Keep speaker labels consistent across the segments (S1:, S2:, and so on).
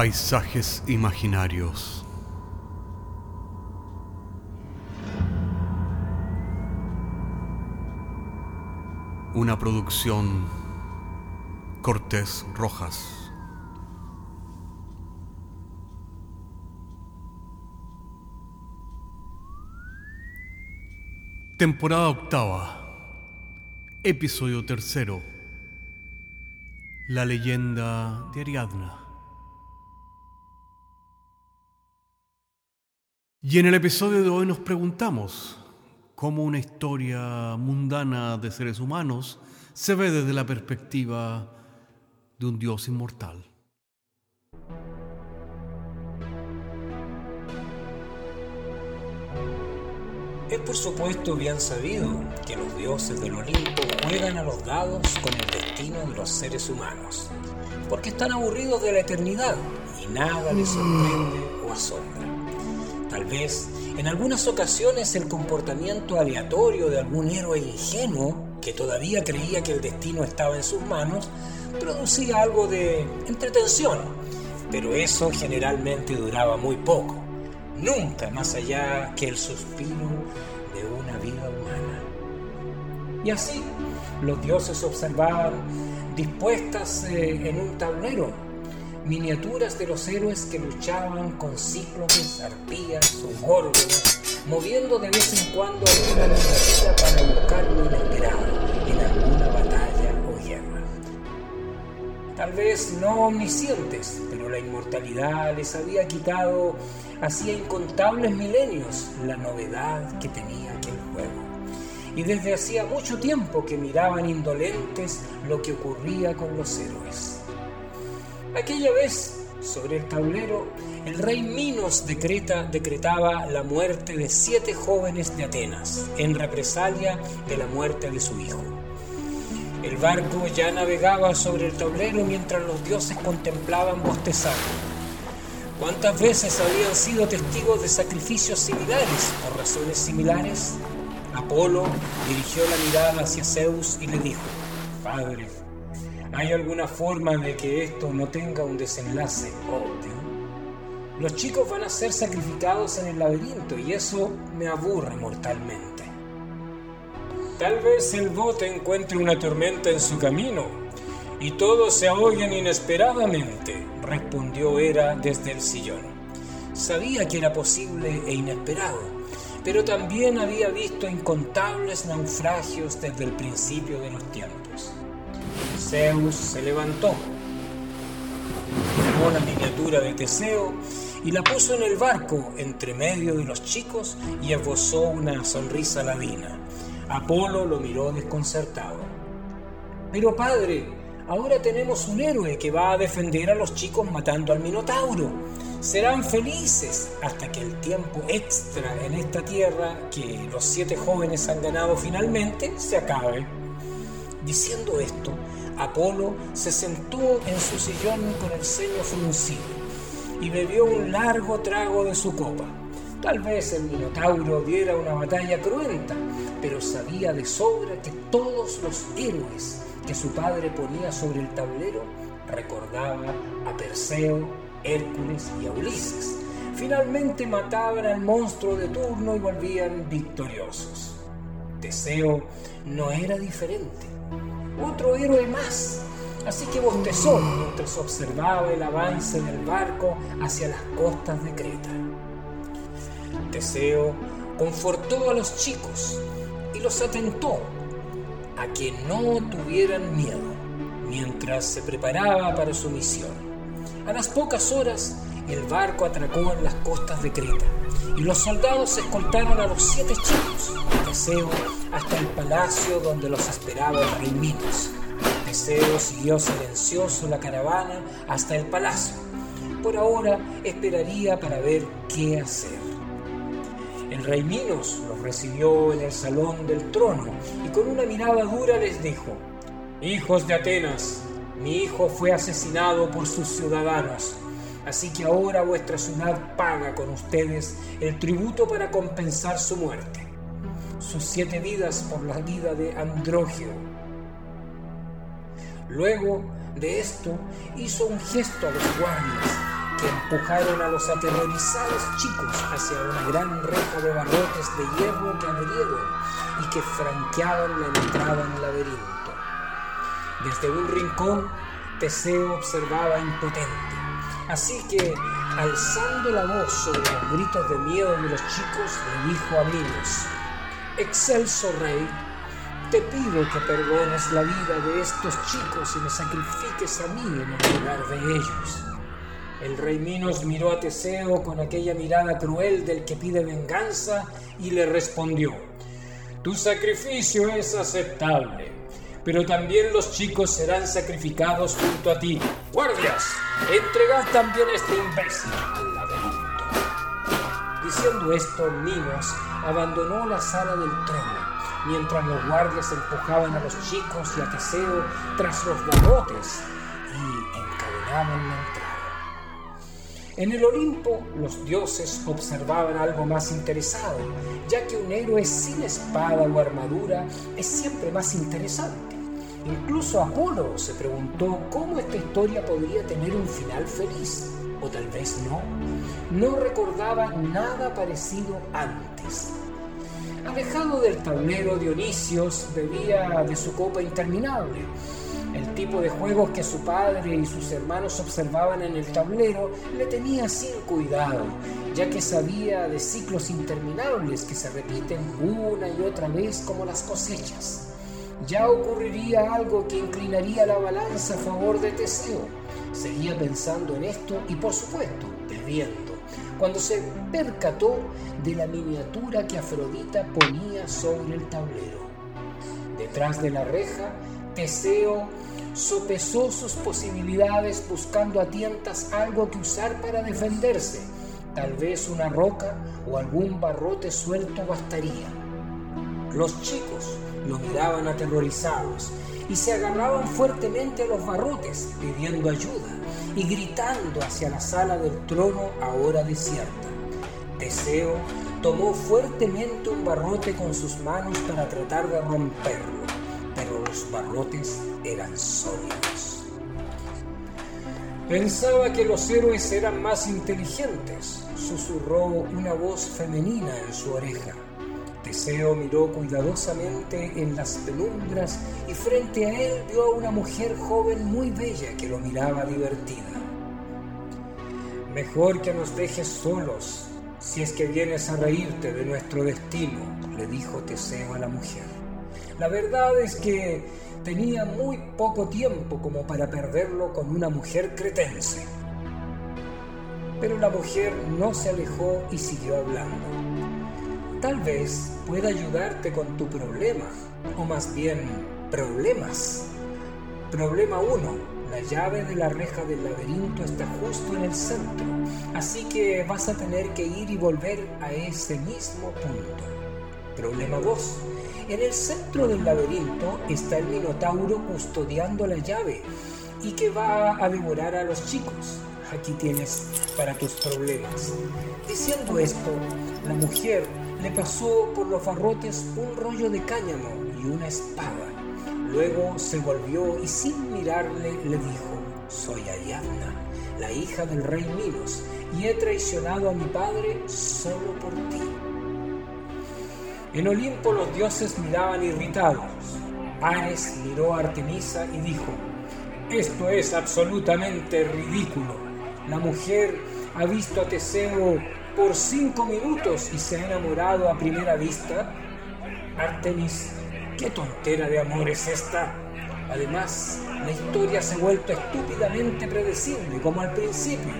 S1: Paisajes imaginarios. Una producción Cortés Rojas. Temporada octava. Episodio tercero. La leyenda de Ariadna. Y en el episodio de hoy nos preguntamos cómo una historia mundana de seres humanos se ve desde la perspectiva de un Dios inmortal.
S2: Es por supuesto bien sabido que los dioses del Olimpo juegan a los dados con el destino de los seres humanos, porque están aburridos de la eternidad y nada les sorprende o asombra. Tal vez. En algunas ocasiones el comportamiento aleatorio de algún héroe ingenuo que todavía creía que el destino estaba en sus manos producía algo de entretención, pero eso generalmente duraba muy poco. Nunca más allá que el suspiro de una vida humana. Y así los dioses observaban dispuestas eh, en un tablero miniaturas de los héroes que luchaban con cíclopes, arpías o górgonas, moviendo de vez en cuando alguna miniatura para buscar lo inesperado en alguna batalla o guerra. Tal vez no omniscientes, pero la inmortalidad les había quitado hacía incontables milenios la novedad que tenía aquel juego. Y desde hacía mucho tiempo que miraban indolentes lo que ocurría con los héroes. Aquella vez, sobre el tablero, el rey Minos decreta, decretaba la muerte de siete jóvenes de Atenas, en represalia de la muerte de su hijo. El barco ya navegaba sobre el tablero mientras los dioses contemplaban bostezando ¿Cuántas veces habían sido testigos de sacrificios similares por razones similares? Apolo dirigió la mirada hacia Zeus y le dijo, Padre, ¿hay alguna forma de que esto no tenga un desenlace obvio? Los chicos van a ser sacrificados en el laberinto y eso me aburre mortalmente. Tal vez el bote encuentre una tormenta en su camino y todos se ahoguen inesperadamente, respondió Hera desde el sillón. Sabía que era posible e inesperado, pero también había visto incontables naufragios desde el principio de los tiempos. Zeus se levantó, tomó la miniatura de Teseo y la puso en el barco entre medio de los chicos y esbozó una sonrisa ladina. Apolo lo miró desconcertado. Pero padre, Ahora tenemos un héroe que va a defender a los chicos matando al Minotauro. Serán felices hasta que el tiempo extra en esta tierra que los siete jóvenes han ganado finalmente se acabe. Diciendo esto, Apolo se sentó en su sillón con el ceño fruncido y bebió un largo trago de su copa. Tal vez el Minotauro diera una batalla cruenta, pero sabía de sobra que todos los héroes que su padre ponía sobre el tablero recordaba a Perseo, Hércules y a Ulises. Finalmente mataban al monstruo de turno y volvían victoriosos. Teseo no era diferente. Otro héroe más. Así que bostezó mientras observaba el avance del barco hacia las costas de Creta. Teseo confortó a los chicos y los atentó a que no tuvieran miedo mientras se preparaba para su misión. A las pocas horas, el barco atracó en las costas de Creta y los soldados escoltaron a los siete chicos Teseo hasta el palacio donde los esperaba el rey Minos. Teseo siguió silencioso la caravana hasta el palacio. Por ahora esperaría para ver qué hacer. El rey Minos los recibió en el salón del trono y con una mirada dura les dijo, Hijos de Atenas, mi hijo fue asesinado por sus ciudadanos, así que ahora vuestra ciudad paga con ustedes el tributo para compensar su muerte. Sus siete vidas por la vida de Andrógeo. Luego de esto hizo un gesto a los guardias que empujaron a los aterrorizados chicos hacia una gran reja de barrotes de hierro que abrieron y que franqueaban la entrada al laberinto. Desde un rincón, Teseo observaba impotente. Así que, alzando la voz sobre los gritos de miedo de los chicos, le dijo a Minos, Excelso rey, te pido que perdones la vida de estos chicos y me sacrifiques a mí en el lugar de ellos. El rey Minos miró a Teseo con aquella mirada cruel del que pide venganza y le respondió, Tu sacrificio es aceptable, pero también los chicos serán sacrificados junto a ti. Guardias, entregad también a este imbécil. Diciendo esto, Minos abandonó la sala del trono mientras los guardias empujaban a los chicos y a Teseo tras los barrotes y encadenaban la entrada. En el Olimpo los dioses observaban algo más interesado, ya que un héroe sin espada o armadura es siempre más interesante. Incluso Apolo se preguntó cómo esta historia podría tener un final feliz, o tal vez no. No recordaba nada parecido antes. Alejado del tablero, Dionisios bebía de su copa interminable. El tipo de juegos que su padre y sus hermanos observaban en el tablero le tenía sin cuidado, ya que sabía de ciclos interminables que se repiten una y otra vez como las cosechas. Ya ocurriría algo que inclinaría la balanza a favor de Teseo. Seguía pensando en esto y por supuesto, bebiendo cuando se percató de la miniatura que Afrodita ponía sobre el tablero. Detrás de la reja, Teseo sopesó sus posibilidades buscando a tientas algo que usar para defenderse. Tal vez una roca o algún barrote suelto bastaría. Los chicos lo miraban aterrorizados y se agarraban fuertemente a los barrotes pidiendo ayuda y gritando hacia la sala del trono ahora desierta. Teseo tomó fuertemente un barrote con sus manos para tratar de romperlo, pero los barrotes eran sólidos. Pensaba que los héroes eran más inteligentes, susurró una voz femenina en su oreja. Teseo miró cuidadosamente en las penumbras y frente a él vio a una mujer joven muy bella que lo miraba divertida. Mejor que nos dejes solos si es que vienes a reírte de nuestro destino, le dijo Teseo a la mujer. La verdad es que tenía muy poco tiempo como para perderlo con una mujer cretense. Pero la mujer no se alejó y siguió hablando. Tal vez pueda ayudarte con tu problema, o más bien problemas. Problema 1. La llave de la reja del laberinto está justo en el centro, así que vas a tener que ir y volver a ese mismo punto. Problema 2. En el centro del laberinto está el Minotauro custodiando la llave y que va a devorar a los chicos. Aquí tienes para tus problemas. Diciendo esto, la mujer le pasó por los barrotes un rollo de cáñamo y una espada. Luego se volvió y sin mirarle le dijo, soy Ariadna, la hija del rey Minos, y he traicionado a mi padre solo por ti. En Olimpo los dioses miraban irritados. Ares miró a Artemisa y dijo, esto es absolutamente ridículo. La mujer ha visto a Teseo por cinco minutos y se ha enamorado a primera vista? Artemis, ¿qué tontera de amor es esta? Además, la historia se ha vuelto estúpidamente predecible, como al principio.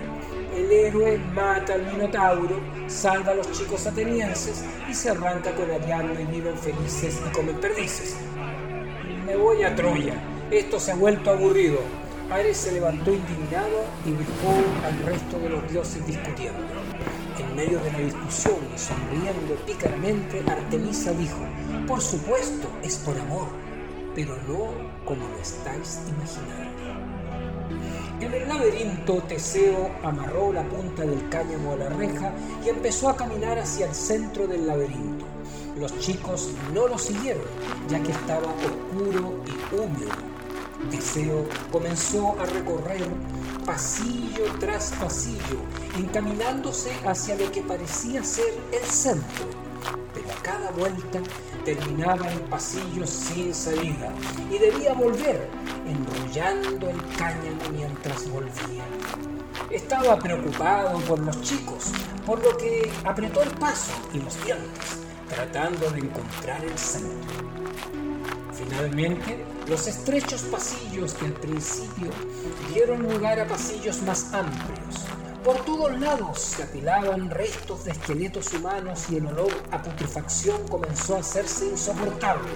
S2: El héroe mata al Minotauro, salva a los chicos atenienses y se arranca con Ariadna y viven felices y comen perdices. Me voy a Troya. Esto se ha vuelto aburrido. Ares se levantó indignado y dejó al resto de los dioses discutiendo. En medio de la discusión y sonriendo pícaramente, Artemisa dijo, por supuesto, es por amor, pero no como lo estáis imaginando. En el laberinto, Teseo amarró la punta del cáñamo a la reja y empezó a caminar hacia el centro del laberinto. Los chicos no lo siguieron, ya que estaba oscuro y húmedo. Teseo comenzó a recorrer pasillo tras pasillo, encaminándose hacia lo que parecía ser el centro. Pero a cada vuelta terminaba en pasillos sin salida y debía volver, enrollando el cáñamo mientras volvía. Estaba preocupado por los chicos, por lo que apretó el paso y los dientes, tratando de encontrar el centro. Finalmente, los estrechos pasillos que al principio dieron lugar a pasillos más amplios. Por todos lados se apilaban restos de esqueletos humanos y el olor a putrefacción comenzó a hacerse insoportable,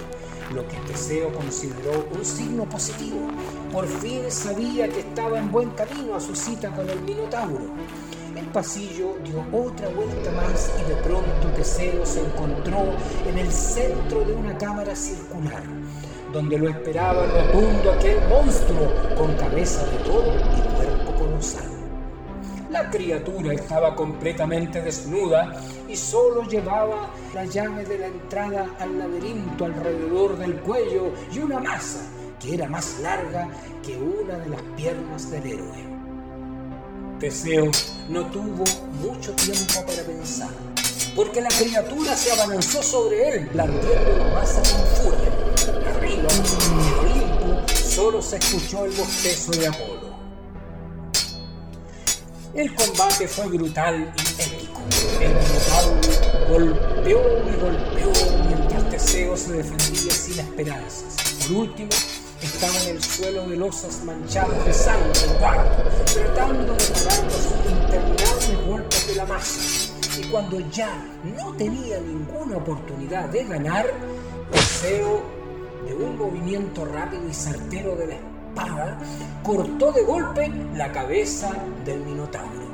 S2: lo que Teseo consideró un signo positivo. Por fin sabía que estaba en buen camino a su cita con el Minotauro. El pasillo dio otra vuelta más y de pronto Teseo se encontró en el centro de una cámara circular donde lo esperaba rotundo aquel monstruo con cabeza de toro y cuerpo colosal. La criatura estaba completamente desnuda y solo llevaba la llave de la entrada al laberinto alrededor del cuello y una masa que era más larga que una de las piernas del héroe. Teseo no tuvo mucho tiempo para pensar, porque la criatura se abalanzó sobre él, blandiendo la masa con furia arriba, en el Olimpo, solo se escuchó el bostezo de Apolo. El combate fue brutal y épico. El Minotauro golpeó y golpeó mientras Teseo se defendía sin esperanzas. Por último, estaba en el suelo de losas manchados de sangre, tratando de parar los interminables golpes de la masa. Y cuando ya no tenía ninguna oportunidad de ganar, Teseo de un movimiento rápido y certero de la espada, cortó de golpe la cabeza del Minotauro.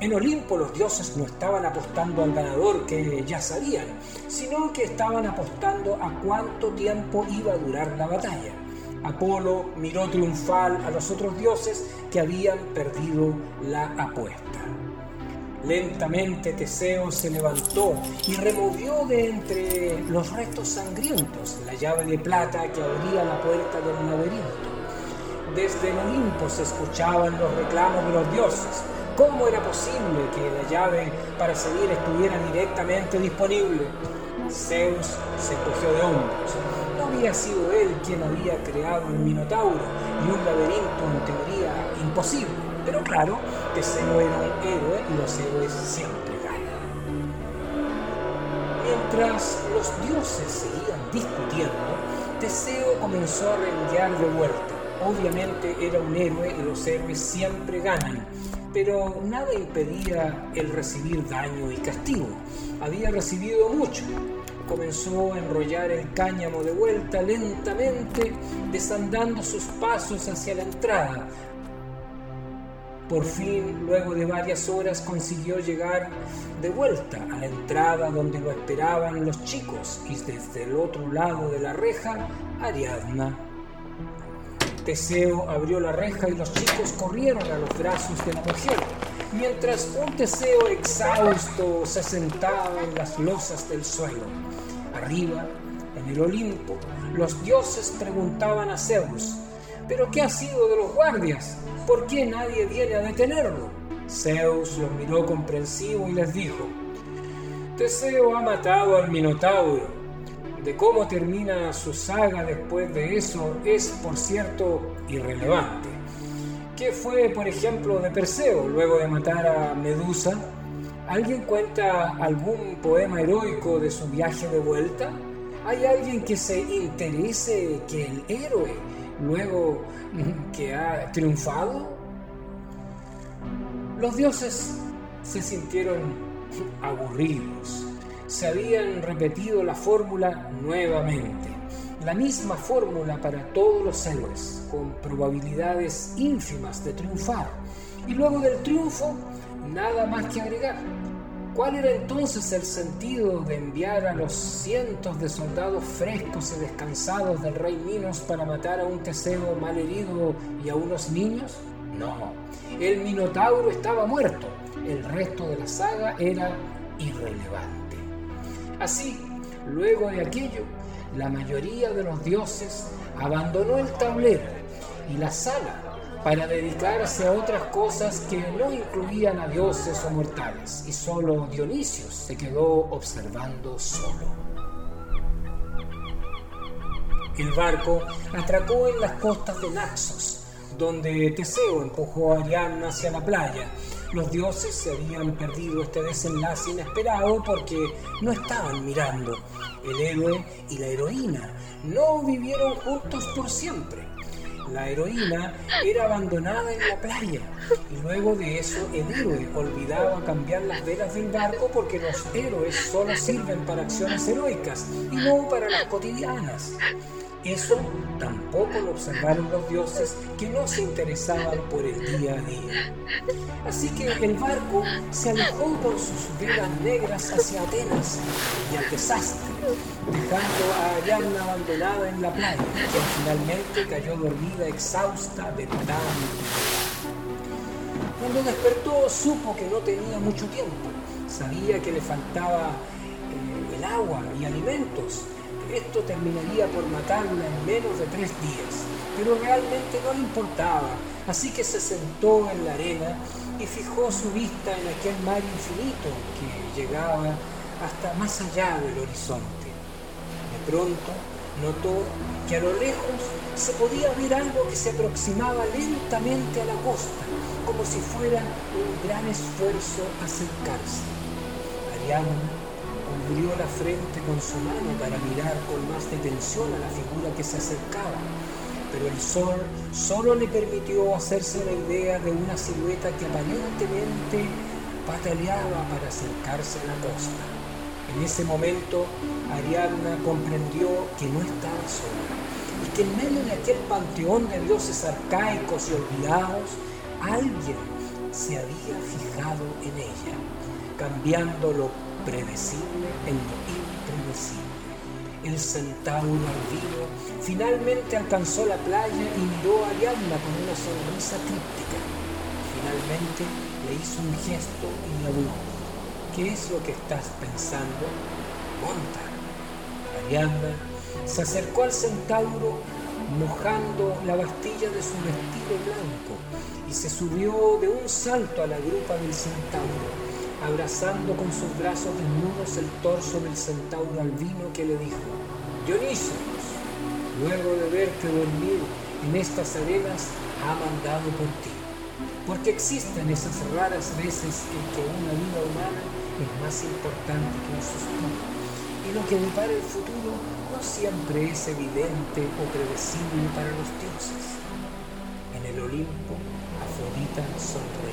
S2: En Olimpo los dioses no estaban apostando al ganador que ya sabían, sino que estaban apostando a cuánto tiempo iba a durar la batalla. Apolo miró triunfal a los otros dioses que habían perdido la apuesta. Lentamente Teseo se levantó y removió de entre los restos sangrientos la llave de plata que abría la puerta del laberinto. Desde el Olimpo se escuchaban los reclamos de los dioses. ¿Cómo era posible que la llave para seguir estuviera directamente disponible? Zeus se cogió de hombros. No había sido él quien había creado el Minotauro y un laberinto en teoría imposible pero claro, Teseo era un héroe y los héroes siempre ganan. Mientras los dioses seguían discutiendo, Teseo comenzó a renguear de vuelta. Obviamente era un héroe y los héroes siempre ganan, pero nada impedía el recibir daño y castigo. Había recibido mucho. Comenzó a enrollar el cáñamo de vuelta lentamente, desandando sus pasos hacia la entrada, por fin, luego de varias horas, consiguió llegar de vuelta a la entrada donde lo esperaban los chicos y desde el otro lado de la reja, Ariadna. Teseo abrió la reja y los chicos corrieron a los brazos de la mujer, mientras un Teseo exhausto se sentaba en las losas del suelo. Arriba, en el Olimpo, los dioses preguntaban a Zeus, ¿pero qué ha sido de los guardias? ¿Por qué nadie viene a detenerlo? Zeus los miró comprensivo y les dijo, Teseo ha matado al Minotauro. De cómo termina su saga después de eso es, por cierto, irrelevante. ¿Qué fue, por ejemplo, de Perseo luego de matar a Medusa? ¿Alguien cuenta algún poema heroico de su viaje de vuelta? ¿Hay alguien que se interese que el héroe luego que ha triunfado, los dioses se sintieron aburridos. Se habían repetido la fórmula nuevamente, la misma fórmula para todos los héroes, con probabilidades ínfimas de triunfar. Y luego del triunfo, nada más que agregar. ¿Cuál era entonces el sentido de enviar a los cientos de soldados frescos y descansados del rey Minos para matar a un Teseo mal herido y a unos niños? No, el Minotauro estaba muerto, el resto de la saga era irrelevante. Así, luego de aquello, la mayoría de los dioses abandonó el tablero y la sala para dedicarse a otras cosas que no incluían a dioses o mortales, y solo Dionisio se quedó observando solo. El barco atracó en las costas de Naxos, donde Teseo empujó a Ariadna hacia la playa. Los dioses se habían perdido este desenlace inesperado porque no estaban mirando. El héroe y la heroína no vivieron juntos por siempre la heroína era abandonada en la playa y luego de eso el héroe olvidaba cambiar las velas del barco porque los héroes solo sirven para acciones heroicas y no para las cotidianas. Eso tampoco lo observaron los dioses que no se interesaban por el día a día. Así que el barco se alejó con sus velas negras hacia Atenas y al desastre, dejando a Ariadna abandonada en la playa, quien finalmente cayó dormida exhausta de tanto. Cuando despertó supo que no tenía mucho tiempo. Sabía que le faltaba eh, el agua y alimentos esto terminaría por matarla en menos de tres días, pero realmente no le importaba, así que se sentó en la arena y fijó su vista en aquel mar infinito que llegaba hasta más allá del horizonte. De pronto notó que a lo lejos se podía ver algo que se aproximaba lentamente a la costa, como si fuera un gran esfuerzo acercarse. Ariadna cubrió la frente con su mano para mirar con más detención a la figura que se acercaba, pero el sol solo le permitió hacerse la idea de una silueta que aparentemente pataleaba para acercarse a la costa. En ese momento, Ariadna comprendió que no estaba sola y que en medio de aquel panteón de dioses arcaicos y olvidados, alguien se había fijado en ella, cambiando lo predecible en lo impredecible. El centauro albino finalmente alcanzó la playa y miró a Ariadna con una sonrisa críptica. Finalmente le hizo un gesto y le habló. ¿Qué es lo que estás pensando? Monta. Ariadna se acercó al centauro mojando la bastilla de su vestido blanco y se subió de un salto a la grupa del centauro abrazando con sus brazos desnudos el torso del centauro albino que le dijo, Dionisio, luego de verte dormir en estas arenas, ha mandado por ti. Porque existen esas raras veces en que una vida humana es más importante que un suspiro. Y lo que depara el futuro no siempre es evidente o predecible para los dioses. En el Olimpo, Afrodita sonreía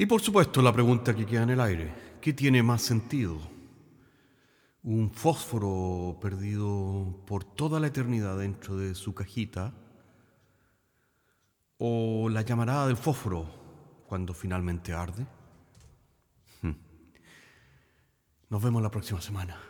S1: Y por supuesto la pregunta que queda en el aire, ¿qué tiene más sentido? ¿Un fósforo perdido por toda la eternidad dentro de su cajita? ¿O la llamarada del fósforo cuando finalmente arde? Hmm. Nos vemos la próxima semana.